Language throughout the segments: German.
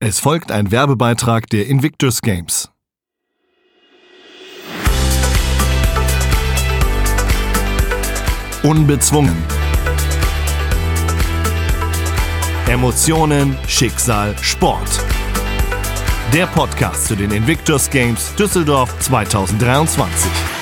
Es folgt ein Werbebeitrag der Invictus Games. Unbezwungen. Emotionen, Schicksal, Sport. Der Podcast zu den Invictus Games Düsseldorf 2023.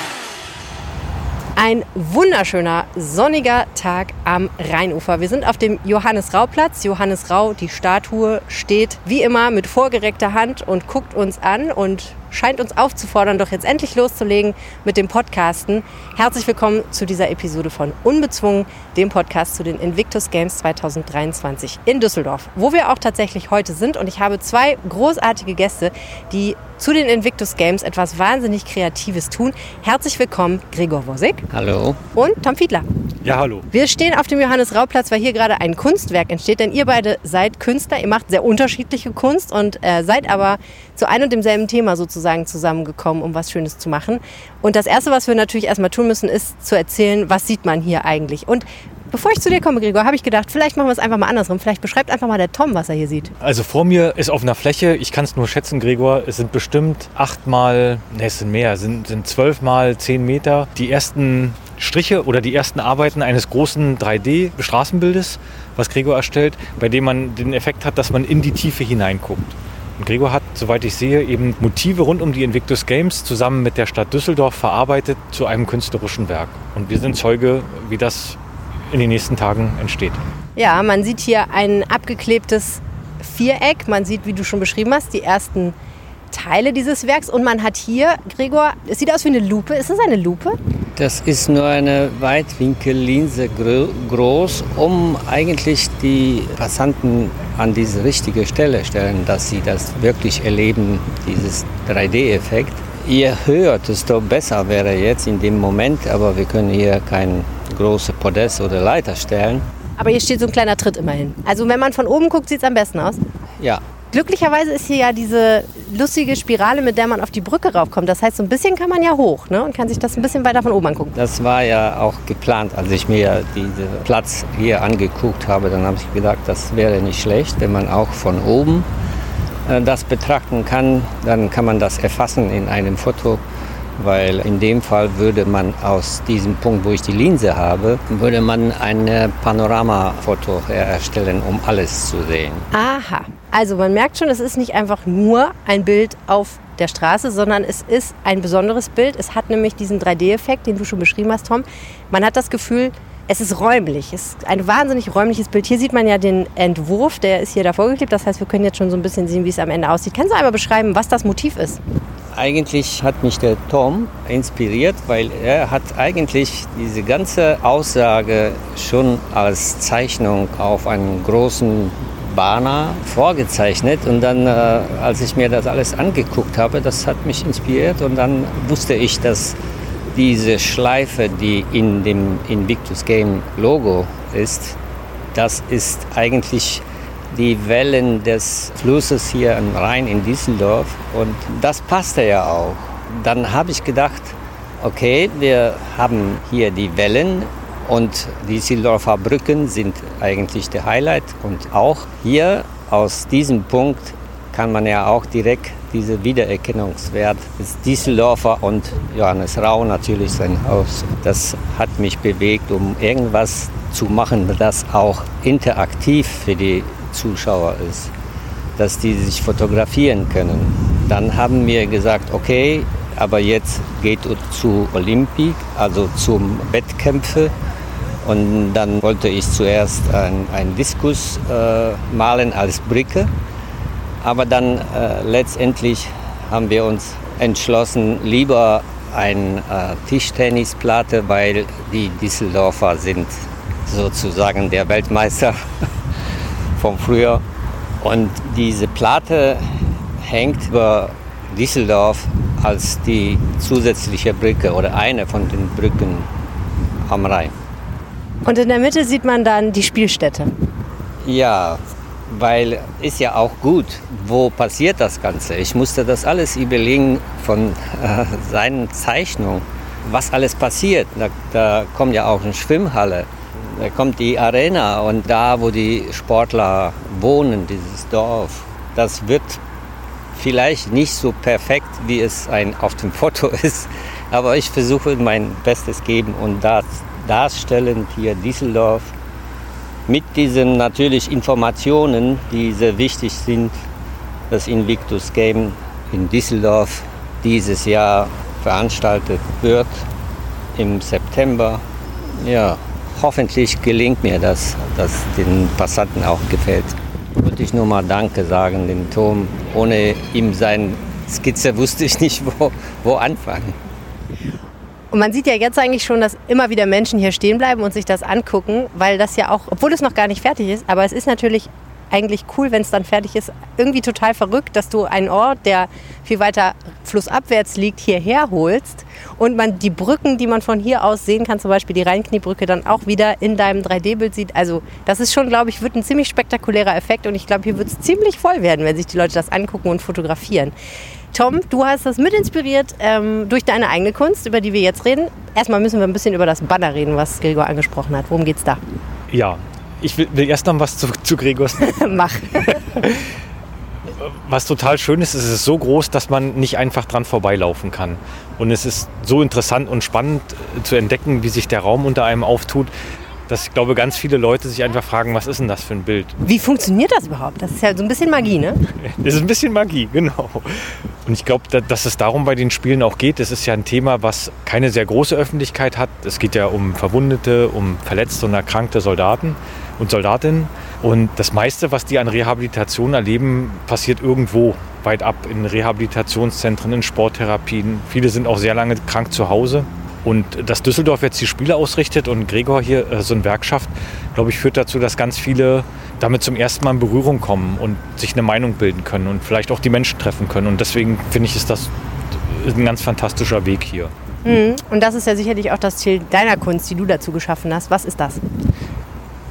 Ein wunderschöner sonniger Tag am Rheinufer. Wir sind auf dem Johannes-Rau-Platz. Johannes Rau, die Statue, steht wie immer mit vorgereckter Hand und guckt uns an und scheint uns aufzufordern, doch jetzt endlich loszulegen mit dem Podcasten. Herzlich willkommen zu dieser Episode von Unbezwungen, dem Podcast zu den Invictus Games 2023 in Düsseldorf, wo wir auch tatsächlich heute sind. Und ich habe zwei großartige Gäste, die zu den Invictus Games etwas wahnsinnig Kreatives tun. Herzlich willkommen, Gregor Wosig. Hallo. Und Tom Fiedler. Ja, hallo. Wir stehen auf dem Johannes-Rau-Platz, weil hier gerade ein Kunstwerk entsteht, denn ihr beide seid Künstler, ihr macht sehr unterschiedliche Kunst und äh, seid aber zu einem und demselben Thema sozusagen zusammengekommen, um was Schönes zu machen. Und das Erste, was wir natürlich erstmal tun müssen, ist zu erzählen, was sieht man hier eigentlich. Und Bevor ich zu dir komme, Gregor, habe ich gedacht, vielleicht machen wir es einfach mal andersrum. Vielleicht beschreibt einfach mal der Tom, was er hier sieht. Also vor mir ist auf einer Fläche, ich kann es nur schätzen, Gregor, es sind bestimmt acht mal, ne, es sind mehr, sind, sind zwölf mal zehn Meter. Die ersten Striche oder die ersten Arbeiten eines großen 3D-Straßenbildes, was Gregor erstellt, bei dem man den Effekt hat, dass man in die Tiefe hineinguckt. Gregor hat, soweit ich sehe, eben Motive rund um die Invictus Games zusammen mit der Stadt Düsseldorf verarbeitet zu einem künstlerischen Werk. Und wir sind Zeuge, wie das in den nächsten Tagen entsteht. Ja, man sieht hier ein abgeklebtes Viereck. Man sieht, wie du schon beschrieben hast, die ersten Teile dieses Werks. Und man hat hier, Gregor, es sieht aus wie eine Lupe. Ist das eine Lupe? Das ist nur eine Weitwinkellinse groß, um eigentlich die Passanten an diese richtige Stelle stellen, dass sie das wirklich erleben, dieses 3D-Effekt. Je höher, desto besser wäre jetzt in dem Moment, aber wir können hier kein großes Podest oder Leiter stellen. Aber hier steht so ein kleiner Tritt immerhin. Also wenn man von oben guckt, sieht es am besten aus. Ja, Glücklicherweise ist hier ja diese lustige Spirale, mit der man auf die Brücke raufkommt. Das heißt, so ein bisschen kann man ja hoch ne? und kann sich das ein bisschen weiter von oben angucken. Das war ja auch geplant. Als ich mir diesen Platz hier angeguckt habe, dann habe ich gedacht, das wäre nicht schlecht, wenn man auch von oben äh, das betrachten kann. Dann kann man das erfassen in einem Foto weil in dem Fall würde man aus diesem Punkt, wo ich die Linse habe, würde man ein Panoramafoto erstellen, um alles zu sehen. Aha, also man merkt schon, es ist nicht einfach nur ein Bild auf der Straße, sondern es ist ein besonderes Bild. Es hat nämlich diesen 3D-Effekt, den du schon beschrieben hast, Tom. Man hat das Gefühl, es ist räumlich. Es ist ein wahnsinnig räumliches Bild. Hier sieht man ja den Entwurf, der ist hier davor geklebt. Das heißt, wir können jetzt schon so ein bisschen sehen, wie es am Ende aussieht. Kannst du einmal beschreiben, was das Motiv ist? Eigentlich hat mich der Tom inspiriert, weil er hat eigentlich diese ganze Aussage schon als Zeichnung auf einen großen Banner vorgezeichnet. Und dann, äh, als ich mir das alles angeguckt habe, das hat mich inspiriert. Und dann wusste ich, dass diese Schleife, die in dem Invictus Game Logo ist, das ist eigentlich die Wellen des Flusses hier am Rhein in Düsseldorf. Und das passte ja auch. Dann habe ich gedacht, okay, wir haben hier die Wellen und die Düsseldorfer Brücken sind eigentlich der Highlight und auch hier aus diesem Punkt kann man ja auch direkt diese Wiedererkennungswert des Düsseldorfer und Johannes Rau natürlich sein Haus. Das hat mich bewegt, um irgendwas zu machen, das auch interaktiv für die Zuschauer ist, dass die sich fotografieren können. Dann haben wir gesagt, okay, aber jetzt geht es zu Olympik, also zum Wettkämpfe. Und dann wollte ich zuerst einen Diskus äh, malen als Brücke. Aber dann äh, letztendlich haben wir uns entschlossen, lieber eine äh, Tischtennisplatte, weil die Düsseldorfer sind sozusagen der Weltmeister vom Frühjahr. Und diese Platte hängt über Düsseldorf als die zusätzliche Brücke oder eine von den Brücken am Rhein. Und in der Mitte sieht man dann die Spielstätte. Ja, weil ist ja auch gut, wo passiert das Ganze. Ich musste das alles überlegen von äh, seinen Zeichnungen, was alles passiert. Da, da kommt ja auch eine Schwimmhalle da kommt die Arena und da, wo die Sportler wohnen, dieses Dorf, das wird vielleicht nicht so perfekt, wie es ein auf dem Foto ist, aber ich versuche mein Bestes geben und das darstellen hier Düsseldorf mit diesen natürlich Informationen, die sehr wichtig sind, das Invictus Game in Düsseldorf dieses Jahr veranstaltet wird im September. Ja, hoffentlich gelingt mir das, dass den Passanten auch gefällt. Würde ich nur mal Danke sagen, dem Tom. Ohne ihm seine Skizze wusste ich nicht, wo, wo anfangen. Und man sieht ja jetzt eigentlich schon, dass immer wieder Menschen hier stehen bleiben und sich das angucken, weil das ja auch, obwohl es noch gar nicht fertig ist, aber es ist natürlich eigentlich cool, wenn es dann fertig ist. Irgendwie total verrückt, dass du einen Ort, der viel weiter flussabwärts liegt, hierher holst und man die Brücken, die man von hier aus sehen kann, zum Beispiel die Rheinkniebrücke, dann auch wieder in deinem 3D-Bild sieht. Also das ist schon, glaube ich, wird ein ziemlich spektakulärer Effekt und ich glaube, hier wird es ziemlich voll werden, wenn sich die Leute das angucken und fotografieren. Tom, du hast das mit inspiriert ähm, durch deine eigene Kunst, über die wir jetzt reden. Erstmal müssen wir ein bisschen über das Banner reden, was Gregor angesprochen hat. Worum geht's da? Ja, ich will, will erst noch was zu, zu Gregors. Mach. was total schön ist, es ist so groß, dass man nicht einfach dran vorbeilaufen kann. Und es ist so interessant und spannend äh, zu entdecken, wie sich der Raum unter einem auftut, dass ich glaube, ganz viele Leute sich einfach fragen, was ist denn das für ein Bild? Wie funktioniert das überhaupt? Das ist ja so ein bisschen Magie, ne? Das ist ein bisschen Magie, genau. Und ich glaube, dass es darum bei den Spielen auch geht. Es ist ja ein Thema, was keine sehr große Öffentlichkeit hat. Es geht ja um Verwundete, um verletzte und erkrankte Soldaten und Soldatinnen. Und das meiste, was die an Rehabilitation erleben, passiert irgendwo weit ab in Rehabilitationszentren, in Sporttherapien. Viele sind auch sehr lange krank zu Hause. Und dass Düsseldorf jetzt die Spiele ausrichtet und Gregor hier äh, so ein Werk schafft, glaube ich, führt dazu, dass ganz viele damit zum ersten Mal in Berührung kommen und sich eine Meinung bilden können und vielleicht auch die Menschen treffen können. Und deswegen finde ich, ist das ein ganz fantastischer Weg hier. Mhm. Und das ist ja sicherlich auch das Ziel deiner Kunst, die du dazu geschaffen hast. Was ist das?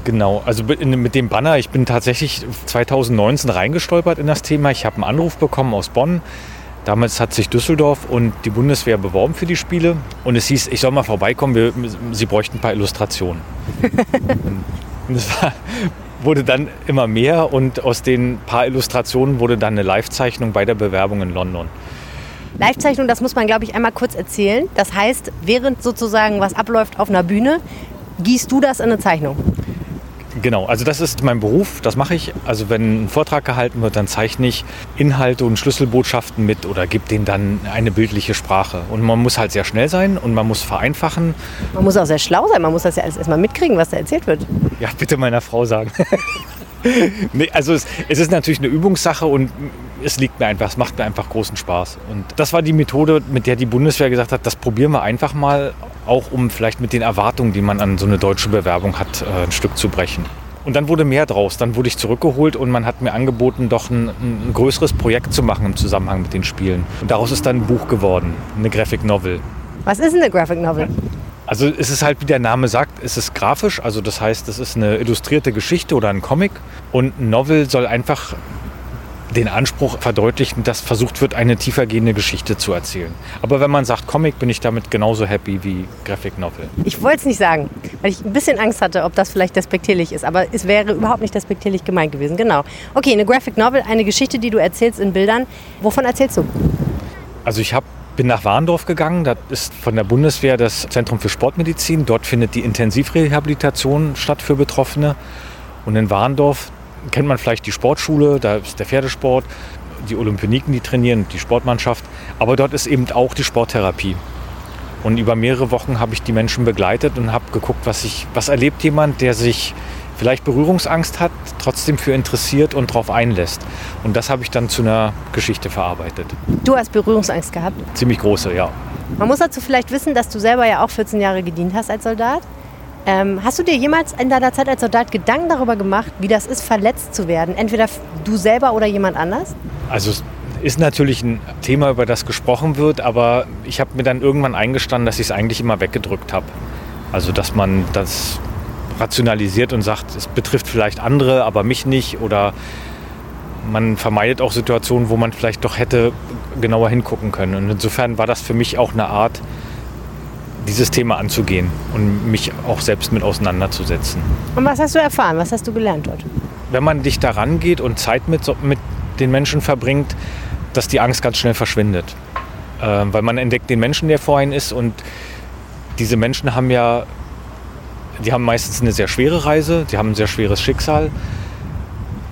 Genau, also mit dem Banner, ich bin tatsächlich 2019 reingestolpert in das Thema. Ich habe einen Anruf bekommen aus Bonn. Damals hat sich Düsseldorf und die Bundeswehr beworben für die Spiele. Und es hieß, ich soll mal vorbeikommen, wir, sie bräuchten ein paar Illustrationen. und es war, wurde dann immer mehr und aus den paar Illustrationen wurde dann eine Livezeichnung bei der Bewerbung in London. Livezeichnung, das muss man, glaube ich, einmal kurz erzählen. Das heißt, während sozusagen was abläuft auf einer Bühne, gießt du das in eine Zeichnung? Genau, also das ist mein Beruf, das mache ich. Also wenn ein Vortrag gehalten wird, dann zeichne ich Inhalte und Schlüsselbotschaften mit oder gebe denen dann eine bildliche Sprache. Und man muss halt sehr schnell sein und man muss vereinfachen. Man muss auch sehr schlau sein, man muss das ja alles erstmal mitkriegen, was da erzählt wird. Ja, bitte meiner Frau sagen. nee, also es, es, ist natürlich eine Übungssache und es liegt mir einfach, es macht mir einfach großen Spaß. Und das war die Methode, mit der die Bundeswehr gesagt hat, das probieren wir einfach mal auch um vielleicht mit den Erwartungen, die man an so eine deutsche Bewerbung hat, äh, ein Stück zu brechen. Und dann wurde mehr draus. Dann wurde ich zurückgeholt und man hat mir angeboten, doch ein, ein, größeres Projekt zu machen im Zusammenhang mit den Spielen. Und daraus ist dann ein Buch geworden, eine Graphic Novel. Was ist eine Graphic Novel? Also es ist halt, wie der Name sagt, es ist grafisch. Also das heißt, es ist eine illustrierte Geschichte oder ein Comic. Und ein Novel soll einfach den Anspruch verdeutlichen, dass versucht wird, eine tiefergehende Geschichte zu erzählen. Aber wenn man sagt Comic, bin ich damit genauso happy wie Graphic Novel. Ich wollte es nicht sagen, weil ich ein bisschen Angst hatte, ob das vielleicht despektierlich ist. Aber es wäre überhaupt nicht despektierlich gemeint gewesen. Genau. Okay, eine Graphic Novel, eine Geschichte, die du erzählst in Bildern. Wovon erzählst du? Also ich habe bin nach Warndorf gegangen. Das ist von der Bundeswehr das Zentrum für Sportmedizin. Dort findet die Intensivrehabilitation statt für Betroffene. Und in Warndorf kennt man vielleicht die Sportschule, da ist der Pferdesport, die Olympioniken, die trainieren, die Sportmannschaft. Aber dort ist eben auch die Sporttherapie. Und über mehrere Wochen habe ich die Menschen begleitet und habe geguckt, was, ich, was erlebt jemand, der sich vielleicht Berührungsangst hat, trotzdem für interessiert und darauf einlässt. Und das habe ich dann zu einer Geschichte verarbeitet. Du hast Berührungsangst gehabt? Ziemlich große, ja. Man muss dazu vielleicht wissen, dass du selber ja auch 14 Jahre gedient hast als Soldat. Ähm, hast du dir jemals in deiner Zeit als Soldat Gedanken darüber gemacht, wie das ist, verletzt zu werden? Entweder du selber oder jemand anders? Also es ist natürlich ein Thema, über das gesprochen wird, aber ich habe mir dann irgendwann eingestanden, dass ich es eigentlich immer weggedrückt habe. Also dass man das rationalisiert und sagt, es betrifft vielleicht andere, aber mich nicht. Oder man vermeidet auch Situationen, wo man vielleicht doch hätte genauer hingucken können. Und insofern war das für mich auch eine Art, dieses Thema anzugehen und mich auch selbst mit auseinanderzusetzen. Und was hast du erfahren? Was hast du gelernt dort? Wenn man dich daran geht und Zeit mit, mit den Menschen verbringt, dass die Angst ganz schnell verschwindet. Ähm, weil man entdeckt den Menschen, der vor ihnen ist und diese Menschen haben ja, die haben meistens eine sehr schwere Reise, die haben ein sehr schweres Schicksal.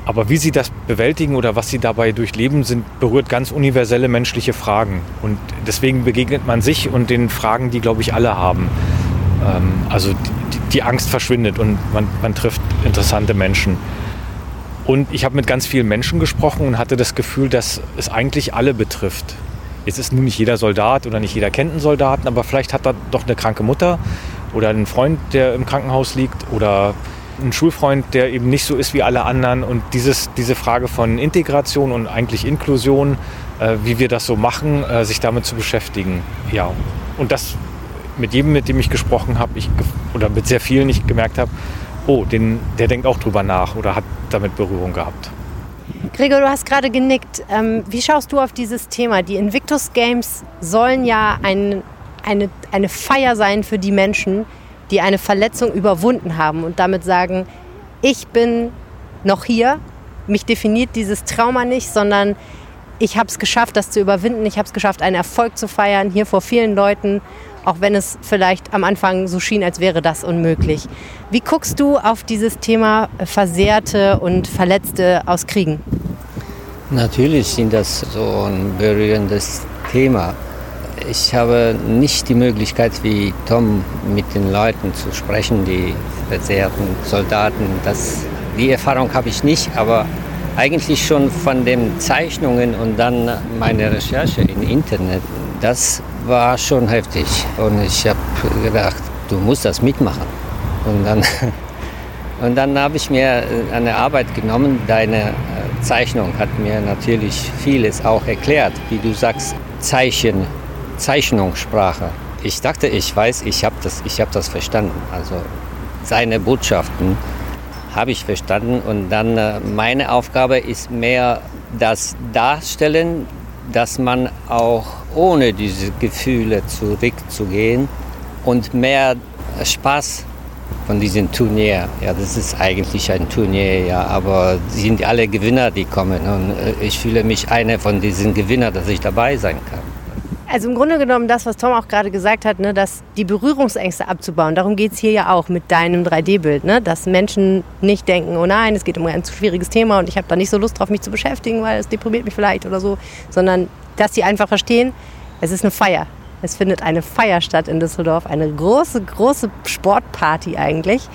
Aber wie sie das bewältigen oder was sie dabei durchleben, sind, berührt ganz universelle menschliche Fragen. Und deswegen begegnet man sich und den Fragen, die, glaube ich, alle haben. Ähm, also die, die, Angst verschwindet und man, man trifft interessante Menschen. Und ich habe mit ganz vielen Menschen gesprochen und hatte das Gefühl, dass es eigentlich alle betrifft. Jetzt ist nun nicht jeder Soldat oder nicht jeder kennt einen Soldaten, aber vielleicht hat er doch eine kranke Mutter oder einen Freund, der im Krankenhaus liegt oder einen Schulfreund, der eben nicht so ist wie alle anderen. Und dieses, diese Frage von Integration und eigentlich Inklusion, äh, wie wir das so machen, äh, sich damit zu beschäftigen. Ja, und das mit jedem, mit dem ich gesprochen habe, ich, oder mit sehr vielen ich gemerkt habe, oh, den, der denkt auch drüber nach oder hat damit Berührung gehabt. Gregor, du hast gerade genickt. Ähm, wie schaust du auf dieses Thema? Die Invictus Games sollen ja ein, eine, eine Feier sein für die Menschen, die eine Verletzung überwunden haben und damit sagen, ich bin noch hier, mich definiert dieses Trauma nicht, sondern ich habe es geschafft, das zu überwinden, ich habe es geschafft, einen Erfolg zu feiern, hier vor vielen Leuten, auch wenn es vielleicht am Anfang so schien, als wäre das unmöglich. Wie guckst du auf dieses Thema Versehrte und Verletzte aus Kriegen? Natürlich sind das so ein berührendes Thema. Ich habe nicht die Möglichkeit, wie Tom, mit den Leuten zu sprechen, die versehrten Soldaten. Das, die Erfahrung habe ich nicht, aber eigentlich schon von den Zeichnungen und dann meine Recherche im Internet, das war schon heftig. Und ich habe gedacht, du musst das mitmachen. Und dann, und dann habe ich mir eine Arbeit genommen. Deine äh, Zeichnung hat mir natürlich vieles auch erklärt, wie du sagst, Zeichen, Zeichnungssprache. Ich dachte, ich weiß, ich habe das, hab das verstanden. Also seine Botschaften habe ich verstanden. Und dann äh, meine Aufgabe ist mehr das Darstellen, dass man auch ohne diese Gefühle zurückzugehen und mehr Spaß von diesem Turnier. Ja, das ist eigentlich ein Turnier, ja, aber sind alle Gewinner, die kommen. Und äh, ich fühle mich einer von diesen Gewinnern, dass ich dabei sein kann. Also im Grunde genommen das, was Tom auch gerade gesagt hat, ne, dass die Berührungsängste abzubauen. Darum geht es hier ja auch mit deinem 3D-Bild. Ne? Dass Menschen nicht denken, oh nein, es geht um ein zu schwieriges Thema und ich habe da nicht so Lust drauf, mich zu beschäftigen, weil es deprimiert mich vielleicht oder so. Sondern dass sie einfach verstehen, es ist eine Feier. Es findet eine Feier statt in Düsseldorf. Eine große, große Sportparty eigentlich,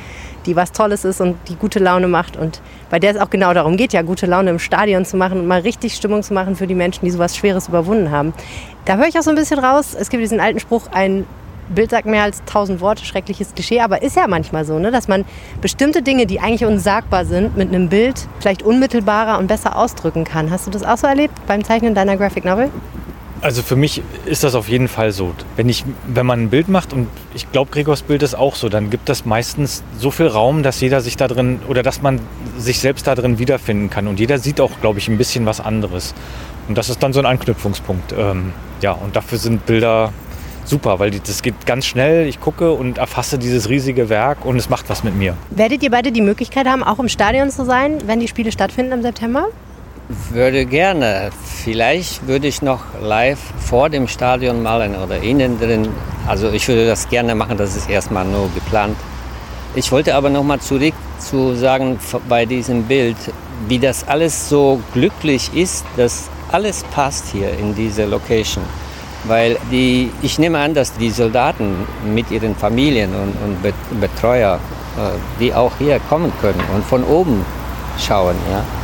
die was Tolles ist und die gute Laune macht. Und bei der es auch genau darum geht, ja, gute Laune im Stadion zu machen und mal richtig Stimmung zu machen für die Menschen, die sowas Schweres überwunden haben. Da höre ich auch so ein bisschen raus. Es gibt diesen alten Spruch, ein Bild sagt mehr als tausend Worte, schreckliches Klischee, aber ist ja manchmal so, ne? dass man bestimmte Dinge, die eigentlich unsagbar sind, mit einem Bild vielleicht unmittelbarer und besser ausdrücken kann. Hast du das auch so erlebt beim Zeichnen deiner Graphic Novel? Also für mich ist das auf jeden Fall so. Wenn, ich, wenn man ein Bild macht, und ich glaube, Gregors Bild ist auch so, dann gibt das meistens so viel Raum, dass jeder sich da drin oder dass man sich selbst da drin wiederfinden kann. Und jeder sieht auch, glaube ich, ein bisschen was anderes. Und das ist dann so ein Anknüpfungspunkt. Ähm, ja, und dafür sind Bilder super, weil das geht ganz schnell. Ich gucke und erfasse dieses riesige Werk und es macht was mit mir. Werdet ihr beide die Möglichkeit haben, auch im Stadion zu sein, wenn die Spiele stattfinden im September? Würde gerne. Vielleicht würde ich noch live vor dem Stadion malen oder innen drin. Also ich würde das gerne machen, das ist erstmal nur geplant. Ich wollte aber noch mal zurück zu sagen bei diesem Bild, wie das alles so glücklich ist, dass alles passt hier in dieser Location. Weil die, ich nehme an, dass die Soldaten mit ihren Familien und, und Betreuer, äh, die auch hier kommen können und von oben schauen. Ja.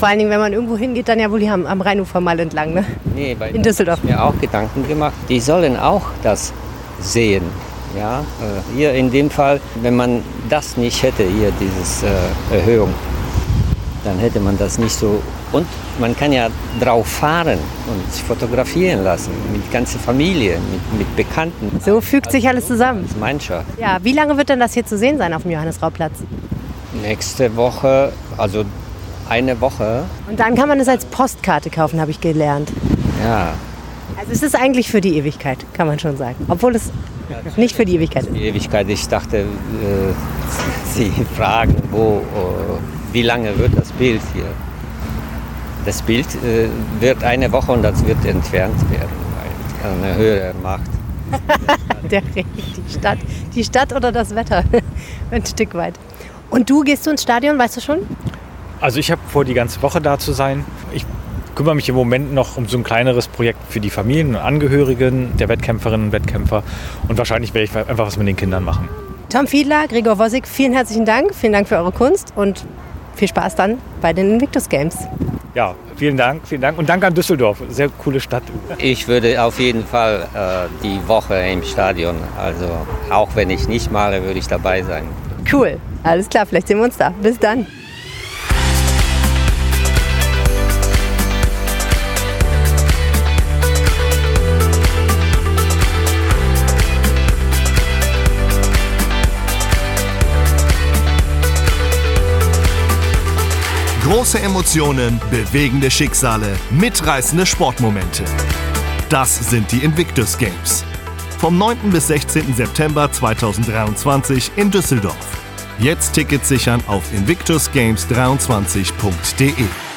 Vor allen Dingen, wenn man irgendwo hingeht, dann ja wohl hier am, am Rheinufer mal entlang, ne? Nee, weil in Düsseldorf. Ich mir auch Gedanken gemacht. Die sollen auch das sehen. Ja, äh, hier in dem Fall, wenn man das nicht hätte, hier diese äh, Erhöhung, dann hätte man das nicht so. Und man kann ja drauf fahren und sich fotografieren lassen mit ganzer Familie, mit, mit Bekannten. So fügt sich alles zusammen. Als Mannschaft. Ja, wie lange wird denn das hier zu sehen sein auf dem Johannesrauplatz? Nächste Woche, also eine Woche. Und dann kann man es als Postkarte kaufen, habe ich gelernt. Ja. Also es ist eigentlich für die Ewigkeit, kann man schon sagen. Obwohl es ja, nicht für die Ewigkeit ist. Die Ewigkeit, ich dachte, äh, Sie fragen, wo, äh, wie lange wird das Bild hier? Das Bild äh, wird eine Woche und das wird entfernt werden, weil eine höhere Macht. Der Regen, die Stadt, die Stadt oder das Wetter, ein Stück weit. Und du gehst du ins Stadion, weißt du schon? Also ich habe vor, die ganze Woche da zu sein. Ich kümmere mich im Moment noch um so ein kleineres Projekt für die Familien und Angehörigen der Wettkämpferinnen und Wettkämpfer. Und wahrscheinlich werde ich einfach was mit den Kindern machen. Tom Fiedler, Gregor Wossig, vielen herzlichen Dank. Vielen Dank für eure Kunst und viel Spaß dann bei den Invictus Games. Ja, vielen Dank, vielen Dank und danke an Düsseldorf. Sehr coole Stadt. Ich würde auf jeden Fall äh, die Woche im Stadion, also auch wenn ich nicht male, würde ich dabei sein. Cool, alles klar, vielleicht sehen wir uns da. Bis dann. Große Emotionen, bewegende Schicksale, mitreißende Sportmomente. Das sind die Invictus Games. Vom 9. bis 16. September 2023 in Düsseldorf. Jetzt Tickets sichern auf invictusgames23.de.